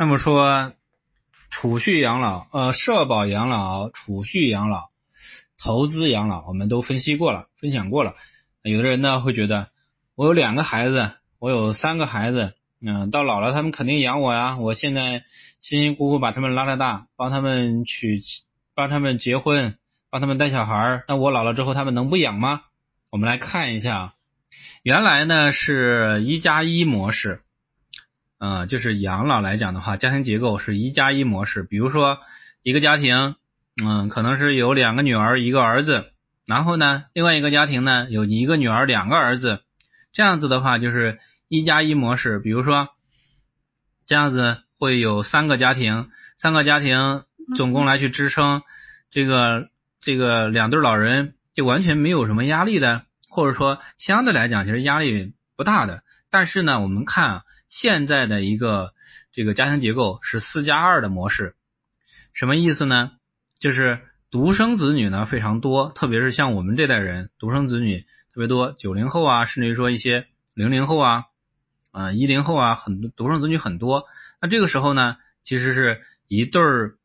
那么说，储蓄养老、呃，社保养老、储蓄养老、投资养老，我们都分析过了，分享过了。有的人呢会觉得，我有两个孩子，我有三个孩子，嗯，到老了他们肯定养我呀。我现在辛辛苦苦把他们拉扯大，帮他们娶，帮他们结婚，帮他们带小孩儿，那我老了之后他们能不养吗？我们来看一下，原来呢是一加一模式。嗯，就是养老来讲的话，家庭结构是一加一模式。比如说，一个家庭，嗯，可能是有两个女儿，一个儿子。然后呢，另外一个家庭呢，有一个女儿，两个儿子。这样子的话，就是一加一模式。比如说，这样子会有三个家庭，三个家庭总共来去支撑这个这个两对老人，就完全没有什么压力的，或者说相对来讲，其实压力不大的。但是呢，我们看啊。现在的一个这个家庭结构是四加二的模式，什么意思呢？就是独生子女呢非常多，特别是像我们这代人，独生子女特别多，九零后啊，甚至于说一些零零后啊，啊一零后啊，很多独生子女很多。那这个时候呢，其实是一对儿，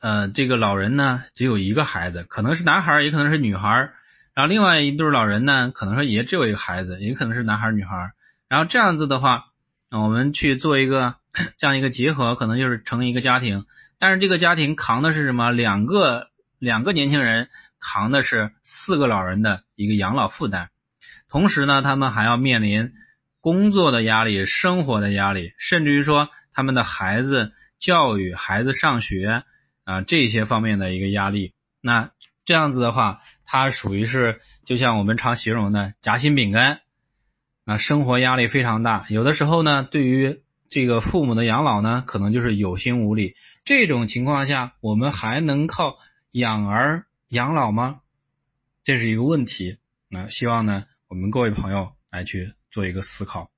呃，这个老人呢只有一个孩子，可能是男孩，也可能是女孩。然后另外一对老人呢，可能说也只有一个孩子，也可能是男孩女孩。然后这样子的话，我们去做一个 这样一个结合，可能就是成一个家庭。但是这个家庭扛的是什么？两个两个年轻人扛的是四个老人的一个养老负担。同时呢，他们还要面临工作的压力、生活的压力，甚至于说他们的孩子教育、孩子上学啊这些方面的一个压力。那这样子的话，它属于是就像我们常形容的夹心饼干。啊，生活压力非常大，有的时候呢，对于这个父母的养老呢，可能就是有心无力。这种情况下，我们还能靠养儿养老吗？这是一个问题。那希望呢，我们各位朋友来去做一个思考。